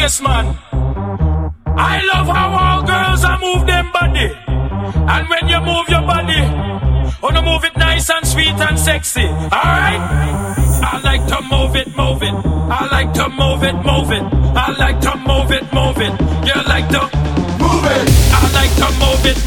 case, man. I love how all girls are move them body. And when you move your body, oh, wanna move it nice and sweet and sexy. Alright? I like to move it, move it. I like to move it, move it. I like to move it, move it. You like to move it. I like to move it,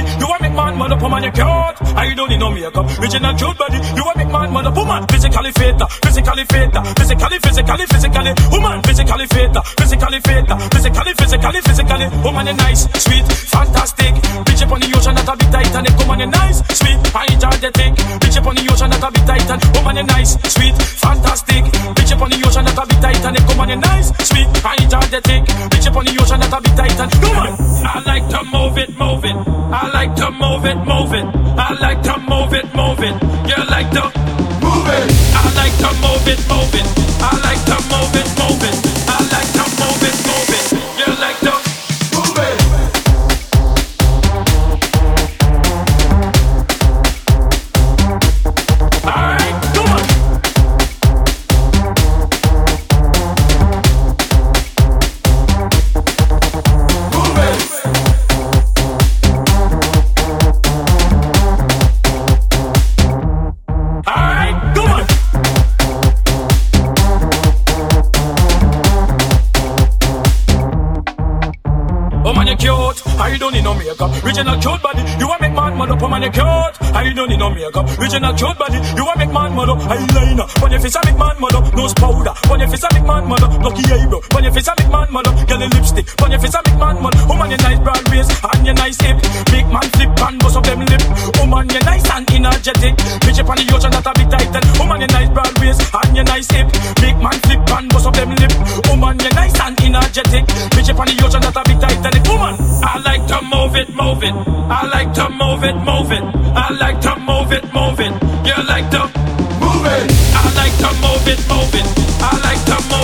body. You want make man mother. Woman, you cute. I don't need no makeup. Original cute body. You want make man mother. Woman, physically fit. Physically fit. Physically, physically, physically. Woman, physically fit. Physically fit. Physically, physically, physically. Woman, you nice, sweet, fantastic. Bitch up on the ocean that a bit Titanic. Woman, you nice, sweet, energetic. Bitch up on the ocean that a bit Titan. Woman, you nice, sweet, fantastic. Up on the ocean that a bit Titanic. Woman, you nice, sweet, energetic. Bitch up on the ocean that a bit Titan. Woman, I like to move it, move it. I like to move it, move it. I like to move it, move it. You like to move it. I like to move it, move it. I like to move it, move it. Cute. I don't need no makeup. Original cute body. You want make man mother. Oh man, you cute. I don't need no makeup. Original cute body. You want make man mother. Eyeliner. On your face, I make man mother. Nose powder. On your face, I make man mother. Lucky eyebrow. On your face, I make man mother. Girl, your lipstick. On your face, I make man mother. Oh man, you nice broad waist and you nice hip. Make man flip and bust up them lip. Oh man, you nice and energetic. Bitch up on the ocean that a bit tighten. Oh man, you nice broad waist and you nice hip. Make man flip and up man, you nice and energetic. Bitch up on the ocean that a bit tighten. Woman, I like to move it, move it. I like to move it, move it. I like to move it, move it. You like to move it. I like to move it, move it. I like to move